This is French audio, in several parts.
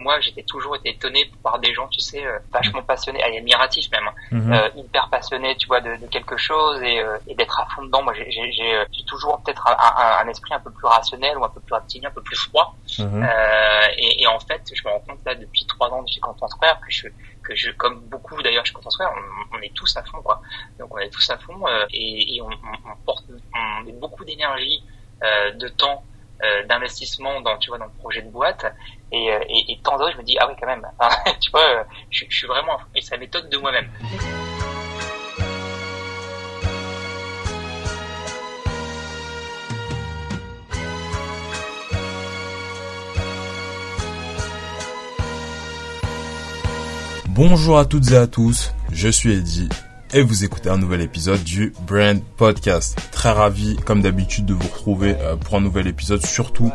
moi, j'étais toujours été étonné par des gens, tu sais, euh, vachement passionnés, admiratifs même. Mhm. euh, hyper passionnés, tu vois, de, de quelque chose et, euh, et d'être à fond dedans. Moi, j'ai- j'ai j'ai, euh, toujours peut-être un, un- un esprit un peu plus rationnel ou un peu plus reptilien, un peu plus froid. Mhm. Euh, et, et en fait, je me rends compte là depuis trois ans chez Content Square que je, que je, comme beaucoup d'ailleurs chez Content Square, on, on est tous à fond, quoi. Donc on est tous à fond euh, et, et on, on, on porte, on met beaucoup d'énergie, euh, de temps, euh, d'investissement dans, tu vois, dans le projet de boîte. Et, euh, et, et tant d'autres, je me dis ah oui quand même. Tu vois, euh, je, suis vraiment et ça m'étonne de moi-même. Bonjour à toutes et à tous, je suis Eddy et vous écoutez un nouvel épisode du Brand Podcast. Très ravi, comme d'habitude, de vous retrouver euh, pour un nouvel épisode, surtout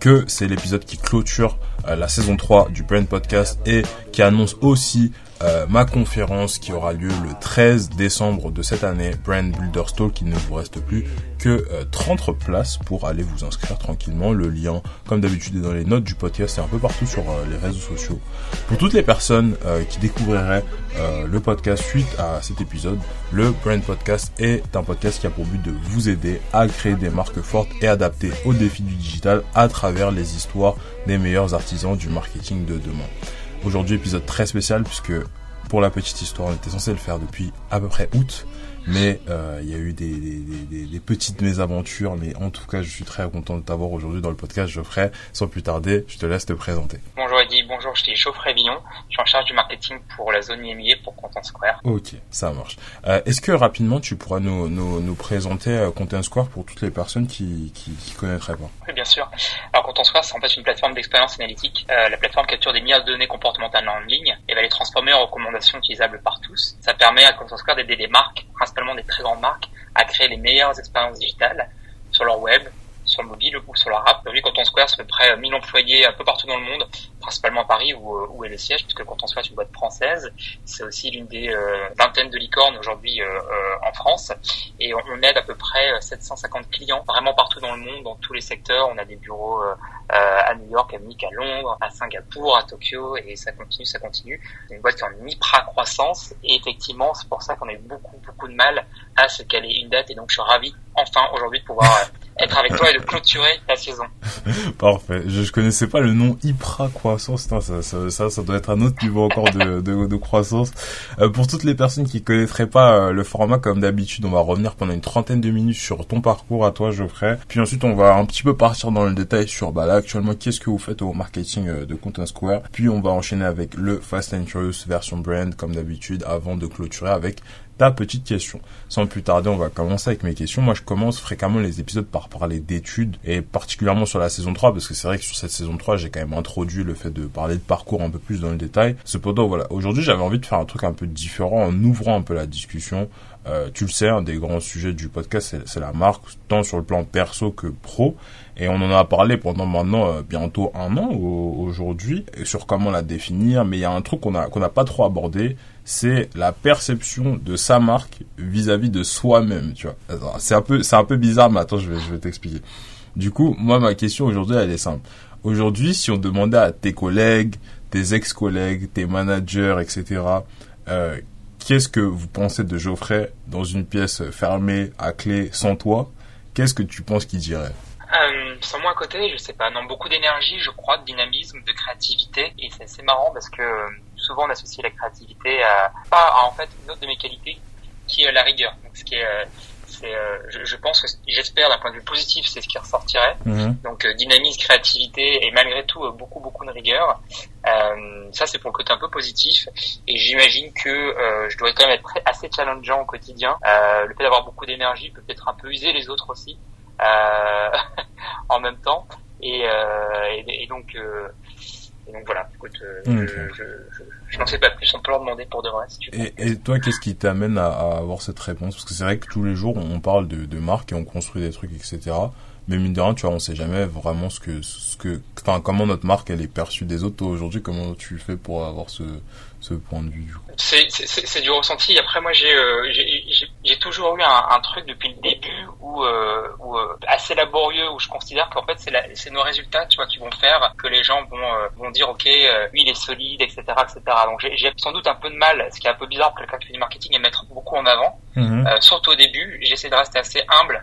que c'est l'épisode qui clôture la saison 3 du Brand Podcast et qui annonce aussi euh, ma conférence qui aura lieu le 13 décembre de cette année, Brand Builder Talk. Il ne vous reste plus que euh, 30 places pour aller vous inscrire tranquillement. Le lien, comme d'habitude, est dans les notes du podcast et un peu partout sur euh, les réseaux sociaux. Pour toutes les personnes euh, qui découvriraient euh, le podcast suite à cet épisode, le Brand Podcast est un podcast qui a pour but de vous aider à créer des marques fortes et adaptées aux défis du digital à travers les histoires des meilleurs artisans du marketing de demain. Aujourd'hui, épisode très spécial puisque pour la petite histoire, on était censé le faire depuis à peu près août, mais euh, il y a eu des, des, des- des- des petites mésaventures. Mais en tout cas, je suis très content de t'avoir aujourd'hui dans le podcast, Geoffrey. Sans plus tarder, je te laisse te présenter. Bonjour Eddy, bonjour, je suis Geoffrey Villon. Je suis en charge du marketing pour la zone IMIA pour Content Square. Ok, ça marche. Euh, Est-ce que rapidement, tu pourras nous, nous, nous présenter euh, Content Square pour toutes les personnes qui qui, qui connaîtraient pas? Oui, bien sûr. Alors, Content Square, c'est en fait une plateforme d'expérience analytique. Euh, la plateforme capture des milliards de données comportementales en ligne et va les transformer en recommandations utilisables par tous. Ça permet à Content Square d'aider les marques, des très grandes marques, à créer les meilleures expériences digitales sur leur web, sur le mobile ou sur leur app. Aujourd'hui, Content Square, c'est à peu près 1000 employés un peu partout dans le monde, principalement à Paris où, euh, où est le siège, puisque Content Square est une boîte française. C'est aussi l'une des euh, vingtaines de licornes aujourd'hui euh, euh, en France. Et on, aide à peu près euh, 750 clients vraiment partout dans le monde, dans tous les secteurs. On a des bureaux euh, euh, à New York, à Munich, à Londres, à Singapour, à Tokyo, et ça continue, ça continue. C'est une boîte qui est en hyper croissance, et effectivement, c'est pour ça qu'on a eu beaucoup, beaucoup de mal à se caler une date, et donc je suis ravi, enfin, aujourd'hui, de pouvoir euh, être avec toi et de clôturer la saison. Parfait. Je, je connaissais pas le nom Hypra Croissance. Ça, ça, ça doit être un autre niveau encore de, de, de croissance. Euh, pour toutes les personnes qui connaîtraient pas euh, le format, comme d'habitude, on va revenir pendant une trentaine de minutes sur ton parcours à toi, Geoffrey. Puis ensuite, on va un petit peu partir dans le détail sur, bah là, actuellement, qu'est-ce que vous faites au marketing euh, de Content Square. Puis on va enchaîner avec le Fast and Furious version brand, comme d'habitude, avant de clôturer avec ta petite question. Sans plus tarder, on va commencer avec mes questions. Moi, je commence fréquemment les épisodes par parler d'études et particulièrement sur la saison 3 parce que c'est vrai que sur cette saison 3, j'ai quand même introduit le fait de parler de parcours un peu plus dans le détail. Cependant, voilà, aujourd'hui, j'avais envie de faire un truc un peu différent en ouvrant un peu la discussion. Euh, tu le sais, un des grands sujets du podcast, c'est- la marque, tant sur le plan perso que pro. Et on en a parlé pendant maintenant euh, bientôt un an au- aujourd'hui sur comment la définir. Mais il y a un truc qu'on a qu'on n'a pas trop abordé, c'est la perception de sa marque vis-à-vis de soi-même. Tu vois, c'est un peu c'est un peu bizarre, mais attends, je vais je vais t'expliquer. Du coup, moi ma question aujourd'hui elle est simple. Aujourd'hui, si on demandait à tes collègues, tes ex-collègues, tes managers, etc. Qu'est-ce que vous pensez de Geoffrey dans une pièce fermée à clé sans toi Qu'est-ce que tu penses qu'il dirait? Euh, sans moi à côté, je sais pas, non, beaucoup d'énergie, je crois, de dynamisme, de créativité, et c'est assez marrant parce que euh, souvent on associe la créativité à, pas en fait une autre de mes qualités, qui est la rigueur. Ce qui est, euh, c'est, euh, je, je pense que j'espère d'un point de vue positif, c'est ce qui ressortirait. Donc euh, dynamisme, créativité et malgré tout euh, beaucoup beaucoup de rigueur. Euh, ça c'est pour le côté un peu positif et j'imagine que euh, je dois quand même être assez challengeant au quotidien. Euh, le fait d'avoir beaucoup d'énergie peut peut-être un peu user les autres aussi euh, en même temps et, euh, et, et donc euh, et donc voilà. Écoute, euh, Ok. je, je, je, n'en sais pas plus. On peut leur demander pour de vrai. Et, toi, qu'est-ce qui t'amène à, avoir cette réponse? Parce que c'est vrai que tous les jours, on parle de, de marque et on construit des trucs, etc. mais mine de rien, tu vois, on sait jamais vraiment ce que, ce que, enfin, comment notre marque elle est perçue des autres. Aujourd'hui, comment tu fais pour avoir ce, ce point de vue C'est du ressenti. Après, moi, j'ai euh, j'ai toujours eu un, un, truc depuis le début où, euh, où euh, assez laborieux où je considère qu'en fait c'est nos résultats, tu vois, qui vont faire que les gens vont euh, vont dire ok, lui il est solide, etc., etc. Donc j'ai sans doute un peu de mal, ce qui est un peu bizarre pour quelqu'un qui fait du marketing, à mettre beaucoup en avant. Mhm. surtout au début, j'essaie de rester assez humble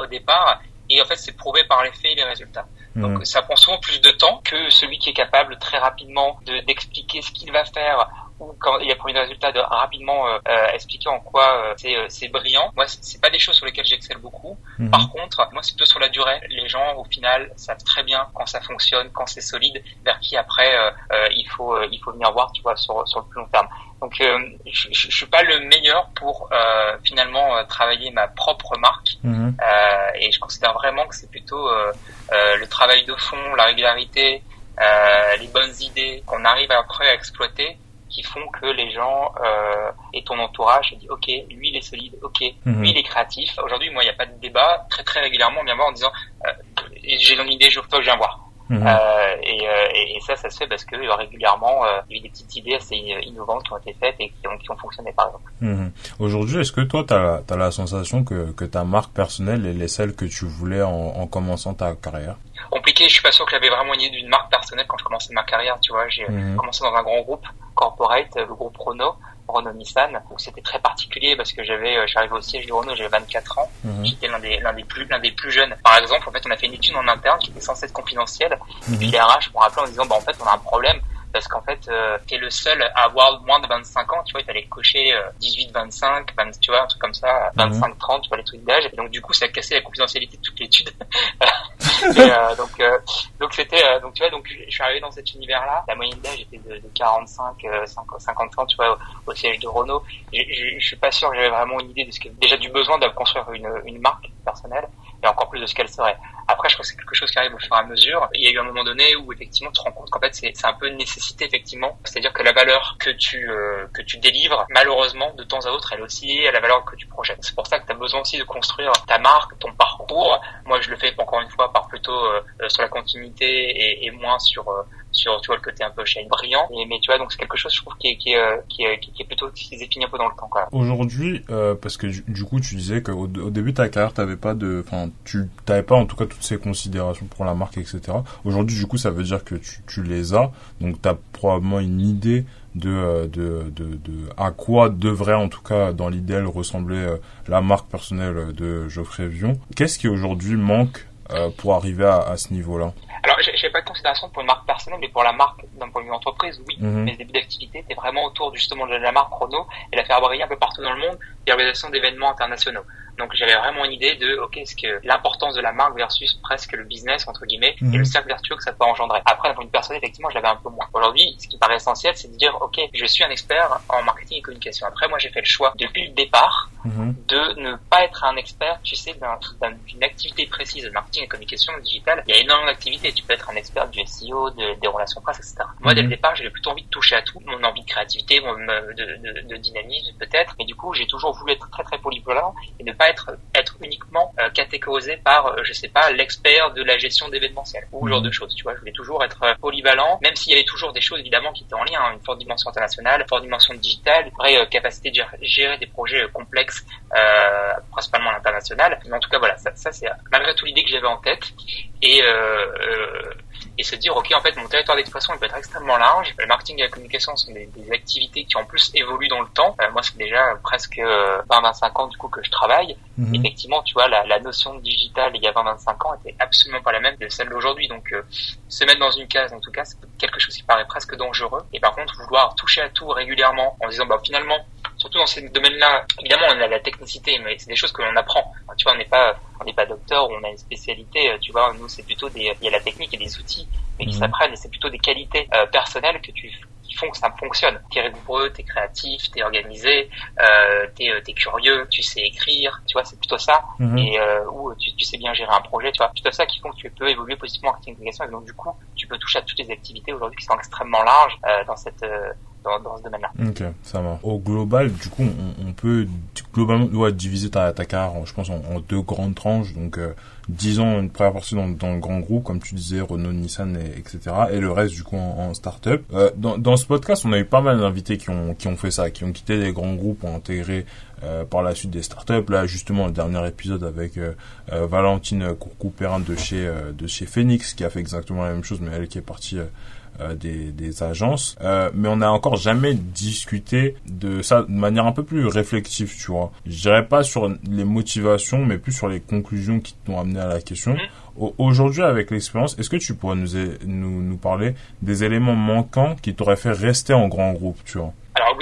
au départ et en fait, c'est prouvé par les faits et les résultats. Donc, mmh. ça prend souvent plus de temps que celui qui est capable très rapidement de d'expliquer ce qu'il va faire quand il a pris des résultats de rapidement euh, euh, expliquer en quoi euh, c'est c'est brillant. Moi, c'est pas des choses sur lesquelles j'excelle beaucoup. Mmh. Par contre, moi, c'est plutôt sur la durée. Les gens, au final, savent très bien quand ça fonctionne, quand c'est solide, vers qui après il faut il faut venir voir, tu vois, sur sur le plus long terme. Donc, euh, je, je, suis pas le meilleur pour euh, finalement euh, travailler ma propre marque, mhm. et je considère vraiment que c'est plutôt le travail de fond, la régularité, les bonnes idées qu'on arrive après à exploiter qui font que les gens euh, et ton entourage se disent ok lui il est solide ok. Mhm. lui il est créatif. Aujourd'hui moi il n'y a pas de débat. Très très régulièrement on vient voir en disant euh, j'ai une idée je veux que je viens voir Mhm. Euh, et, euh, et, et, ça, ça se fait parce que euh, régulièrement, euh, il y a eu des petites idées assez innovantes qui ont été faites et qui ont, qui ont fonctionné, par exemple. Mhm. Aujourd'hui, est-ce que toi, tu as, as, la sensation que, que ta marque personnelle, elle est celle que tu voulais en, en commençant ta carrière? Compliqué, je suis pas sûr que j'avais vraiment une idée d'une marque personnelle quand je commençais ma carrière, tu vois. J'ai mhm. commencé dans un grand groupe corporate, le groupe Renault. Renault Nissan. Donc c'était très particulier parce que j'avais, euh, arrivé au siège du Renault, j'avais 24 ans. Mhm. J'étais l'un des, l'un des plus, l'un des plus jeunes. Par exemple, en fait, on a fait une étude en interne qui était censée être confidentielle. Et puis les RH m'ont rappelé en disant, bah, en fait, on a un problème parce qu'en fait, euh, t'es le seul à avoir moins de 25 ans, tu vois, il fallait cocher 18, 25, 20, tu vois, un truc comme ça, 25, mhm. 30, tu vois, les trucs d'âge. Et donc, du coup, ça a cassé la confidentialité de toute l'étude. euh, donc, euh, donc c'était, euh, donc tu vois, donc je suis arrivé dans cet univers-là. La moyenne d'âge était de, de 45, 50, 50 ans, tu vois, au, au siège de Renault. Je, je, je, suis pas sûr que j'avais vraiment une idée de ce que, déjà du besoin de construire une, une marque personnelle et encore plus de ce qu'elle serait. Après, je crois que c'est quelque chose qui arrive au fur et à mesure. Il y a eu un moment donné où effectivement tu te rends compte qu'en fait c'est un peu une nécessité effectivement. C'est-à-dire que la valeur que tu euh, que tu délivres, malheureusement, de temps à autre, elle est aussi à la valeur que tu projettes. C'est pour ça que tu as besoin aussi de construire ta marque, ton parcours. Moi, je le fais encore une fois par plutôt euh, sur la continuité et, et moins sur euh, sur tu vois le côté un peu shine brillant. Mais tu vois donc c'est quelque chose je trouve qui est qui est euh, qui est, qui plutôt qui s'est défini un peu dans le temps quoi. Aujourd'hui euh, parce que du, coup tu disais qu'au au début de ta carrière t'avais pas de enfin tu t'avais pas en tout cas toutes ces considérations pour la marque etc aujourd'hui du coup ça veut dire que tu, tu les as. Donc t'as probablement une idée de, euh, de, de, de, à quoi devrait en tout cas dans l'idéal ressembler euh, la marque personnelle de Geoffrey Vion. Qu'est-ce qui aujourd'hui manque pour arriver à, à ce niveau-là alors, j'ai pas de considération pour une marque personnelle, mais pour la marque d'un point de vue entreprise, oui. Mhm. Mes débuts d'activité étaient vraiment autour justement de la marque Chrono et la faire briller un peu partout dans le monde et l'organisation d'événements internationaux. Donc j'avais vraiment une idée de ok ce que l'importance de la marque versus presque le business entre guillemets et le mhm. cercle vertueux que ça peut engendrer. Après d'un point de vue personnel effectivement je l'avais un peu moins. Aujourd'hui ce qui paraît essentiel c'est de dire ok je suis un expert en marketing et communication. Après moi j'ai fait le choix depuis le départ mhm. de ne pas être un expert tu sais d'une activité précise de marketing et communication digitale. Il y a énormément d'activités. Tu peux être un expert du SEO, de, des relations presse etc. Moi dès le mhm. départ j'avais plutôt envie de toucher à tout. Mon envie de créativité, mon, de, de, de dynamisme peut-être. Mais du coup j'ai toujours voulu être très très polyvalent et ne pas être être uniquement euh, catégorisé par euh, je sais pas l'expert de la gestion d'événementiel ou ce genre de mhm. choses tu vois je voulais toujours être euh, polyvalent même s'il y avait toujours des choses évidemment qui étaient en lien hein, une forte dimension internationale une forte dimension digitale une vraie capacité de gérer des projets complexes principalement à l'international mais en tout cas voilà ça, ça c'est malgré tout l'idée que j'avais en tête. Et et se dire ok en fait mon territoire d'expression il peut être extrêmement large le marketing et la communication sont des, des activités qui en plus évoluent dans le temps moi c'est déjà presque 20-25 ans du coup que je travaille Mhm. Effectivement, tu vois, la, la, notion de digital il y a 20-25 ans était absolument pas la même que celle d'aujourd'hui. Donc, euh, se mettre dans une case, en tout cas, c'est quelque chose qui paraît presque dangereux. Et par contre, vouloir toucher à tout régulièrement en disant, bah finalement, surtout dans ces domaines-là, évidemment, on a la technicité, mais c'est des choses que l'on apprend. tu vois, on n'est pas, on n'est pas docteur, on a une spécialité. Euh, tu vois, nous, c'est plutôt des, il y a la technique et des outils, mais qui mhm. s'apprennent. Et c'est plutôt des qualités euh, personnelles que tu font que ça fonctionne. T'es rigoureux, t'es créatif, t'es organisé, euh, t'es euh, es curieux, tu sais écrire, tu vois, c'est plutôt ça. Mhm. Et euh, ou tu, tu, sais bien gérer un projet, tu vois, plutôt ça qui font que tu peux évoluer positivement en marketing Et donc du coup, tu peux toucher à toutes les activités aujourd'hui qui sont extrêmement larges euh, dans cette dans, dans ce domaine-là. Ok, ça va. Au global, du coup, on, on peut globalement ouais, diviser ta, ta carrière, je pense, en, en deux grandes tranches. Donc, euh, 10 ans, une première partie dans, dans le grand groupe, comme tu disais, Renault, Nissan, et, etc. Et le reste, du coup, en, en start-up. Euh, dans, dans ce podcast, on a eu pas mal d'invités qui ont, qui ont fait ça, qui ont quitté les grands groupes, ont intégré euh, par la suite des startups. Là, justement, le dernier épisode avec euh, euh Valentine Courcou-Perrin de chez euh, de chez Phoenix, qui a fait exactement la même chose, mais elle qui est partie euh, des, des, agences. Euh, mais on n'a encore jamais discuté de ça de manière un peu plus réflexive, tu vois. Je dirais pas sur les motivations, mais plus sur les conclusions qui t'ont amené à la question. Mmh. Aujourd'hui, avec l'expérience, est-ce que tu pourrais nous, nous, nous parler des éléments manquants qui t'auraient fait rester en grand groupe, tu vois?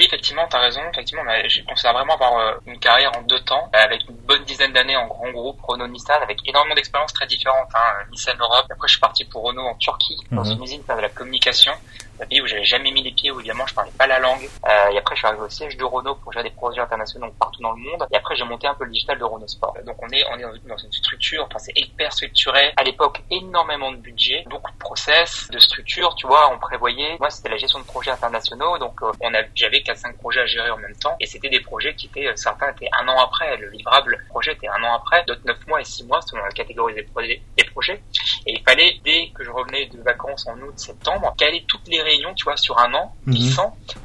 Oui, effectivement, tu as raison. Effectivement, je considère vraiment avoir euh, une carrière en deux temps, avec une bonne dizaine d'années en grand groupe Renault Nissan, avec énormément d'expériences très différentes. Hein, Nissan Europe. Après, je suis parti pour Renault en Turquie, dans mhm. une usine faire de la communication un pays où j'avais jamais mis les pieds, où évidemment je parlais pas la langue. Euh, et après, je suis arrivé au siège de Renault pour gérer des projets internationaux partout dans le monde. Et après, j'ai monté un peu le digital de Renault Sport. Donc on est, on est dans une structure, enfin c'est hyper structuré. À l'époque, énormément de budget, beaucoup de process, de structure. Tu vois, on prévoyait. Moi, c'était la gestion de projets internationaux. Donc euh, on a, j'avais 4-5 projets à gérer en même temps. Et c'était des projets qui étaient, euh, certains étaient un an après. Le livrable le projet était un an après, d'autres 9 mois et 6 mois selon la catégorie des projets. Des projets. Et il fallait, dès que je revenais de vacances en août, septembre, caler toutes les réunions, tu vois, sur un an, mmh.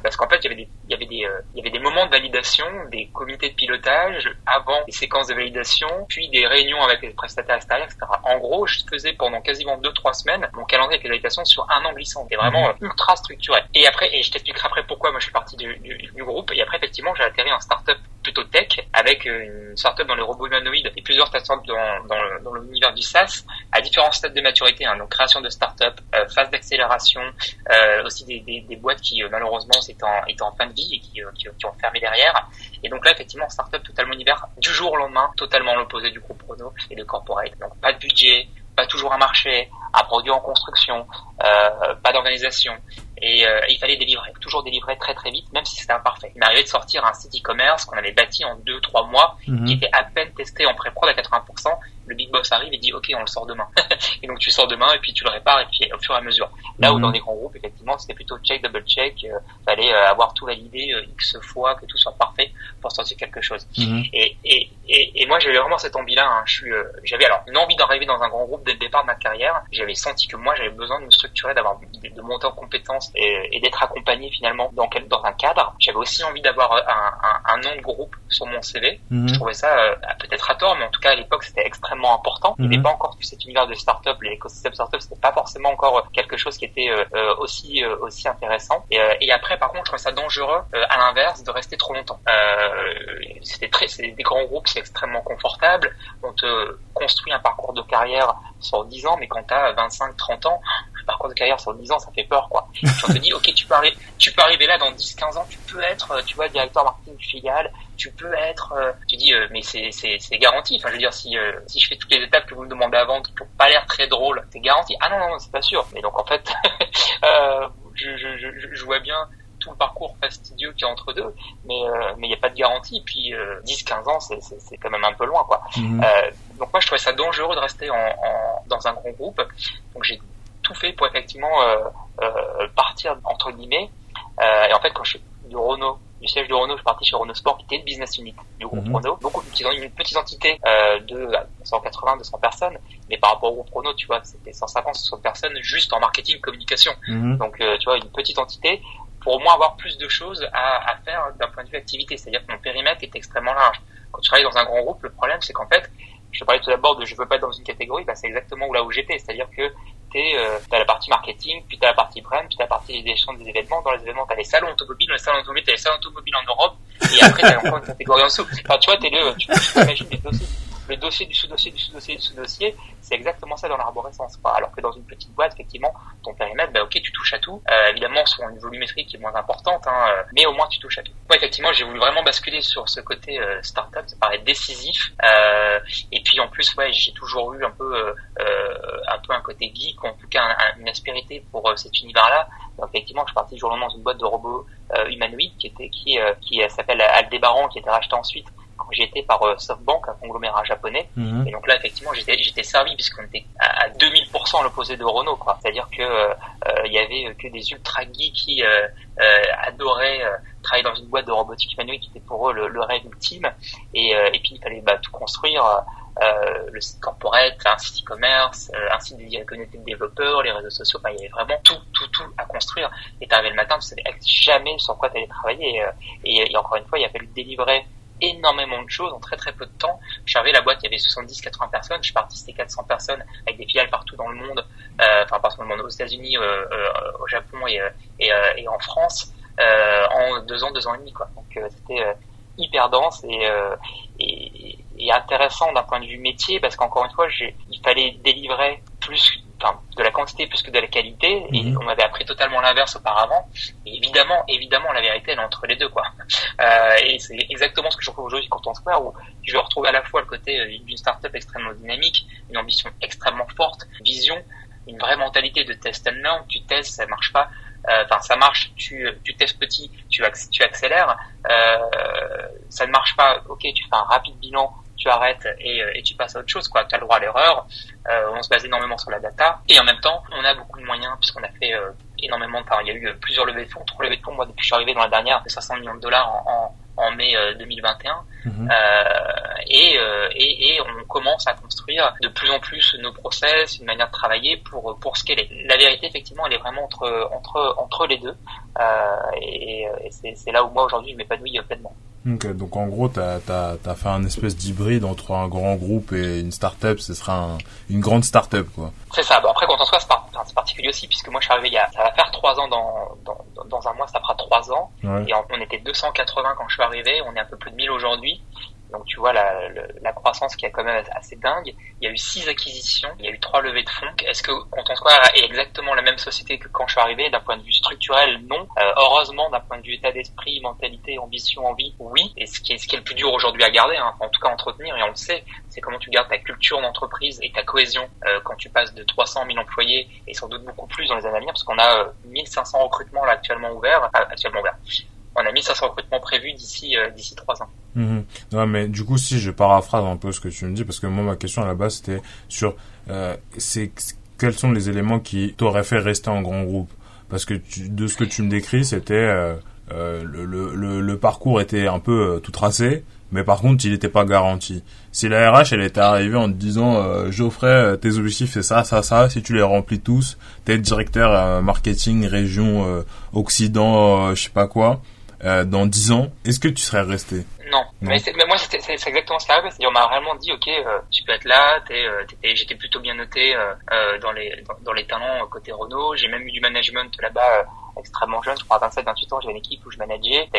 parce qu'en fait, il y avait des, il y avait des, euh, il y avait des moments de validation, des comités de pilotage avant les séquences de validation, puis des réunions avec les prestataires extérieurs, etc. En gros, je faisais pendant quasiment deux, trois semaines mon calendrier avec les validation sur un an glissant. C'était vraiment mmh. ultra structuré. Et après, et je t'expliquerai après pourquoi moi je suis parti du, du, du groupe. Et après, effectivement, j'ai atterri en startup plutôt tech avec une startup dans les robots humanoïdes et plusieurs startups dans, dans, l'univers du SaaS à différents stades de maturité, hein, donc création de startups, euh, phase d'accélération, euh, aussi des, des, des, boîtes qui euh, malheureusement étaient en, étaient en fin de vie et qui, euh, qui, qui, ont fermé derrière. Et donc là effectivement startup totalement univers du jour au lendemain, totalement l'opposé du groupe Renault et de corporate. Donc pas de budget, pas toujours un marché, un produit en construction, euh, pas d'organisation. Et euh, il fallait délivrer, toujours délivrer très très vite, même si c'était imparfait. Il m'arrivait de sortir un site e-commerce qu'on avait bâti en deux trois mois, mhm. qui était à peine testé en pré-prod à 80%. Le big boss arrive et dit ok on le sort demain. et donc tu sors demain et puis tu le répares et puis au fur et à mesure. Là où mhm. dans des grands groupes effectivement c'était plutôt check double check, euh, fallait euh, avoir tout validé euh, x fois que tout soit parfait pour sortir quelque chose. Mhm. Et, et, et, et, moi j'avais vraiment cette envie là. Hein. Je suis, j'avais alors une envie d'arriver dans un grand groupe dès le départ de ma carrière. J'avais senti que moi j'avais besoin de me structurer, d'avoir de, de monter en compétences et, et d'être accompagné finalement dans, quel, dans un cadre. J'avais aussi envie d'avoir un, un, un, nom de groupe sur mon CV. -hmm. Je trouvais ça euh, peut-être à tort, mais en tout cas à l'époque c'était extrêmement important. Il n'y avait mhm. pas encore tout cet univers de start-up, l'écosystème start-up, c'était pas forcément encore quelque chose qui était euh, euh aussi euh, aussi intéressant. Et, euh, et, après par contre je trouvais ça dangereux à l'inverse de rester trop longtemps. c'était très, c'est des grands groupes, c'est extrêmement confortable. On te construit un parcours de carrière sur 10 ans, mais quand tu as 25, 30 ans, parcours de carrière sur 10 ans, ça fait peur, quoi. On te dit, ok, tu peux, arriver, tu peux arriver là dans 10, 15 ans, tu peux être, euh, tu vois, directeur marketing filiale, tu peux être, euh, tu dis, euh, mais c'est, c'est, c'est garanti. Enfin, je veux dire, si, euh, si je fais toutes les étapes que vous me demandez avant, qui n'ont pas l'air très drôles, c'est garanti. Ah non, non, non c'est pas sûr. Mais donc, en fait, euh, je, je, je, je vois bien tout le parcours fastidieux qu'il y a entre deux, mais euh, mais il n'y a pas de garantie. Puis euh, 10-15 ans, c'est, c'est, c'est quand même un peu loin, quoi. Mmh. Euh, donc moi, je trouvais ça dangereux de rester en, en, dans un grand groupe. Donc j'ai tout fait pour effectivement euh, euh, partir entre guillemets. Euh, et en fait, quand je suis du Renault, du siège de Renault, je suis parti chez Renault Sport, qui était une business unit du groupe mmh. Renault. Donc, ils ont une petite entité de 180, 200 personnes, mais par rapport au groupe Renault, tu vois, c'était 150, 160 personnes juste en marketing, communication. Mmh. Donc, tu vois, une petite entité pour au moins avoir plus de choses à, à faire d'un point de vue activité. C'est-à-dire que mon périmètre est extrêmement large. Quand tu travailles dans un grand groupe, le problème, c'est qu'en fait, je parlais tout d'abord de je veux pas être dans une catégorie, bah, c'est exactement là où j'étais. C'est-à-dire que euh, as la partie marketing, puis tu as la partie brand, puis tu as la partie gestion des événements. Dans les événements, tu as les salons automobiles, dans les salons automobiles, tu as les salons automobiles en Europe, et après, tu as encore une catégorie en dessous. Enfin, tu vois, t'es le, tu, tu les le dossier du sous-dossier du sous-dossier du sous-dossier, c'est exactement ça dans l'arborescence. Alors que dans une petite boîte, effectivement, ton périmètre, bah, ok, tu touches à tout. Euh, évidemment, sur une volumétrie qui est moins importante, hein, euh, mais au moins tu touches à tout. Moi, effectivement, j'ai voulu vraiment basculer sur ce côté euh, startup, ça paraît décisif. Euh, et puis en plus, ouais, j'ai toujours eu un peu, euh, un peu un côté geek, en tout cas un, une aspérité pour cet univers-là. Donc effectivement, je suis parti jour dans une boîte de robots humanoïdes qui était qui qui s'appelle Aldébaran, qui était racheté ensuite j'étais par SoftBank, un conglomérat japonais. Mhm. Et donc là, effectivement, j'étais servi puisqu'on était à, à 2000% l'opposé de Renault, quoi. C'est-à-dire que il y avait que des ultra geeks qui adoraient travailler dans une boîte de robotique manuelle qui était pour eux le, le rêve ultime. Et, et puis il fallait bah, tout construire euh, le site corporate, un site e-commerce, euh, un site dédié à la communauté de développeurs, les réseaux sociaux. Enfin, il y avait vraiment tout, tout, tout à construire. Et t'arrivais le matin, tu savais jamais sur quoi t'allais travailler. Euh, et, et, encore une fois, il a fallu délivrer énormément de choses en très très peu de temps. Je la boîte, il y avait 70-80 personnes. Je suis parti, c'était 400 personnes avec des filiales partout dans le monde, euh, enfin partout dans le monde, aux États-Unis, euh, euh, au Japon et, et, et en France, en deux ans, deux ans et demi. Quoi. Donc c'était hyper dense et, et, et intéressant d'un point de vue métier parce qu'encore une fois, il fallait délivrer plus, enfin, de la quantité plus que de la qualité et Mhm. on avait appris totalement l'inverse auparavant. Et évidemment, évidemment, la vérité elle est entre les deux quoi. Euh, et c'est exactement ce que je retrouve aujourd'hui quand on Square où je retrouve à la fois le côté euh, d'une startup extrêmement dynamique, une ambition extrêmement forte, vision, une vraie mentalité de test and learn. Tu testes, ça marche pas. euh, Enfin, ça marche. Tu, tu testes petit, tu, acc- tu accélères. Euh, ça ne marche pas. Ok, tu fais un rapide bilan, tu arrêtes et, euh, et tu passes à autre chose. Quoi, tu as le droit à l'erreur. Euh, on se base énormément sur la data et en même temps, on a beaucoup de moyens puisqu'on a fait euh, énormément. Enfin, il y a eu euh, plusieurs levées de fonds, trois levées de fonds. Moi, depuis que je suis arrivé dans la dernière, de 500 millions de dollars en, en, en mai euh, 2021. Mhm. Euh, et, euh, et, et on commence à construire de plus en plus nos process, une manière de travailler pour pour scaler. La vérité, effectivement, elle est vraiment entre entre entre les deux. Euh, et et c'est là où moi aujourd'hui je m'épanouis pleinement. Ok, donc en gros, t'as as, as fait un espèce d'hybride entre un grand groupe et une start-up. Ce sera un- une grande start-up, quoi. C'est ça. Bon, après, quand on soit, c'est particulier aussi, puisque moi, je suis arrivé il y a, ça va faire trois ans dans, dans, dans- un mois, ça fera trois ans. Ouais. Et on, on était 280 quand je suis arrivé, on est un peu plus de 1000 aujourd'hui. Donc tu vois la, croissance qui est quand même assez dingue. Il y a eu six acquisitions, il y a eu trois levées de fonds. Est-ce que Content est exactement la même société que quand je suis arrivé? D'un point de vue structurel, non. Euh, heureusement, d'un point de vue état d'esprit, mentalité, ambition, envie, oui. Et ce qui est, le plus dur aujourd'hui à garder, hein, en tout cas entretenir, et on le sait, c'est comment tu gardes ta culture d'entreprise et ta cohésion euh, quand tu passes de 300 000 employés et sans doute beaucoup plus dans les années à venir, parce qu'on a euh, 1500 recrutements là actuellement ouverts, actuellement ouverts. On a 1500 recrutements prévus d'ici euh, d'ici trois ans. Mhm. Ouais, mais du coup, si je paraphrase un peu ce que tu me dis, parce que moi, ma question à la base, c'était sur euh, quels sont les éléments qui t'auraient fait rester en grand groupe? Parce que de ce que tu me décris, c'était euh, euh, le, le, parcours était un peu tout tracé, mais par contre, il n'était pas garanti. Si la RH, elle était arrivée en te disant Geoffrey, tes objectifs, c'est ça, ça, ça, si tu les remplis tous, t'es directeur marketing région Occident, je sais pas quoi, euh, dans 10 ans, est-ce que tu serais resté? Non, Non. mais, c'est- mais moi c'est exactement ce qui arrive. On m'a vraiment dit ok, euh, tu peux être là. euh, J'étais plutôt bien noté euh, euh, dans les dans, dans les talents euh, côté Renault. J'ai même eu du management là-bas euh, extrêmement jeune. Je crois à 27-28 ans, j'avais une équipe où je manageais,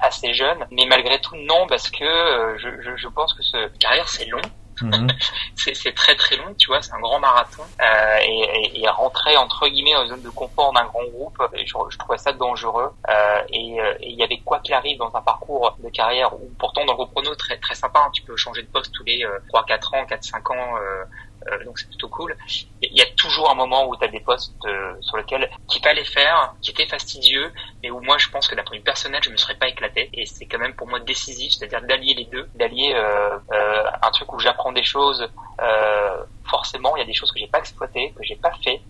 assez jeune. Mais malgré tout non parce que euh, je, je, je pense que ce carrière c'est long. Mhm. c'est très très long, tu vois, c'est un grand marathon. Euh, et, et, rentrer entre guillemets une zone de confort d'un grand groupe, je, je trouvais ça dangereux. Euh, et euh, et il y avait quoi qu'il arrive dans un parcours de carrière où pourtant dans le groupe Renault très très sympa, hein, tu peux changer de poste tous les euh, 3 4 ans, 4 5 ans donc c'est plutôt cool. Il y a toujours un moment où tu as des postes euh, sur lesquels qu'il fallait faire, qui étaient fastidieux, mais où moi je pense que d'un point de vue personnel, je me serais pas éclaté. Et c'est quand même pour moi décisif, c'est-à-dire d'allier les deux, d'allier euh, euh, un truc où j'apprends des choses. Euh, forcément, il y a des choses que j'ai pas exploitées, que j'ai pas fait,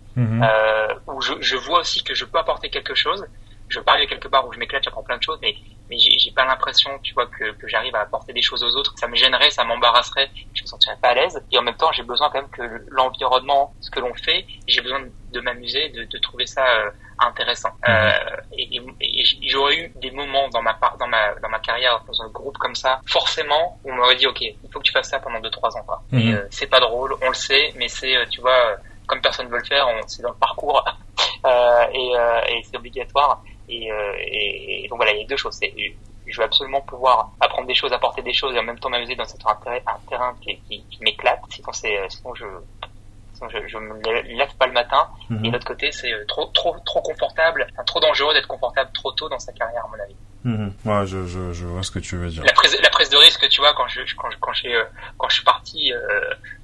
euh, où je, je vois aussi que je peux apporter quelque chose. Je peux arriver quelque part où je m'éclate, j'apprends plein de choses, mais mais j'ai pas l'impression, tu vois, que, que j'arrive à apporter des choses aux autres. Ça me gênerait, ça m'embarrasserait, je me sentirais pas à l'aise. Et en même temps, j'ai besoin quand même que l'environnement, ce que l'on fait, j'ai besoin de m'amuser, de, de trouver ça euh, intéressant. Euh, et et- et j'aurais eu des moments dans ma part, dans ma dans ma carrière dans un groupe comme ça, forcément, où on m'aurait dit, ok, il faut que tu fasses ça pendant deux trois ans. Quoi. Mhm. Et euh, c'est pas drôle, on le sait, mais c'est, euh, tu vois, euh, comme personne veut le faire, c'est dans le parcours euh, et, et c'est obligatoire. Et, euh, et, et donc voilà, il y a deux choses. C'est, je veux absolument pouvoir apprendre des choses, apporter des choses et en même temps m'amuser dans cet intérêt, un terrain qui, qui, qui m'éclate. Sinon, c'est, euh, sinon je, sinon je, je me lève- pas le matin. Mhm. Et de l'autre côté, c'est euh, trop, trop, trop confortable, enfin, trop dangereux d'être confortable trop tôt dans sa carrière, à mon avis. Mhm. Ouais, je, je, je vois ce que tu veux dire. La prise, la prise de risque, tu vois, quand je, quand je, quand j'ai, quand je suis parti euh,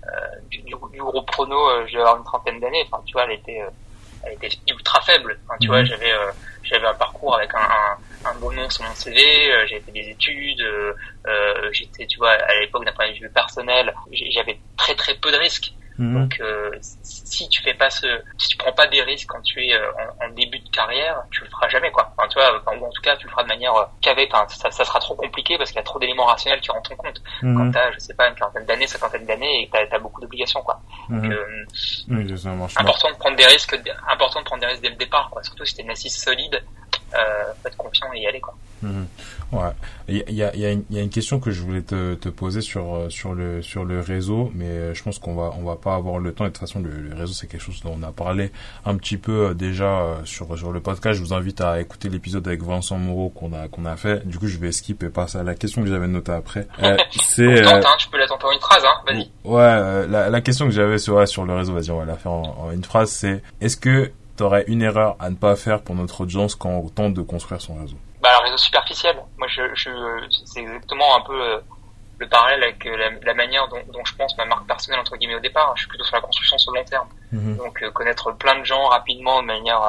euh, du, du, groupe Prono, euh, je devais avoir une trentaine d'années. Enfin, tu vois, elle était, elle était ultra faible. Enfin, tu Mhm. vois, j'avais, euh, j'avais un parcours avec un, un, bon nom sur mon CV, j'ai fait des études, j'étais, tu vois, à l'époque d'un point de vue personnel, j'avais très très peu de risques. Mhm. Donc, euh, si tu fais pas ce, si tu prends pas des risques quand tu es euh, en, début de carrière, tu le feras jamais, quoi. Enfin, tu vois, ou en tout cas, tu le feras de manière euh, qu'avec, enfin, ça, ça, sera trop compliqué parce qu'il y a trop d'éléments rationnels qui rentrent en compte. Mhm. Quand t'as, je sais pas, une quarantaine d'années, cinquantaine d'années et t'as as beaucoup d'obligations, quoi. Donc, mhm. euh, important de prendre des risques, important de prendre des risques dès le départ, quoi. Surtout si t'es une assise solide, euh, faut être confiant et y aller, quoi. Ouais. Il y a, y, a une, y a une question que je voulais te, te poser sur euh, sur le sur le réseau, mais euh, je pense qu'on va on va pas avoir le temps. Et de toute façon, le, réseau c'est quelque chose dont on a parlé un petit peu euh, déjà sur sur le podcast. Je vous invite à écouter l'épisode avec Vincent Moreau qu'on a qu'on a fait. Du coup, je vais skip et passer à la question que j'avais notée après. c'est. Euh, tu peux la tenter en une phrase, hein. Vas-y. Ouais, la, la question que j'avais sur sur le réseau, vas-y, on va la faire en, en une phrase. C'est est-ce que tu aurais une erreur à ne pas faire pour notre audience quand on tente de construire son réseau? Réseau superficiel. Moi, je, je c'est exactement un peu euh, le parallèle avec euh, la, la manière dont, dont, je pense ma marque personnelle entre guillemets au départ. Je suis plutôt sur la construction sur le long terme. Mhm. Donc, euh, connaître plein de gens rapidement de manière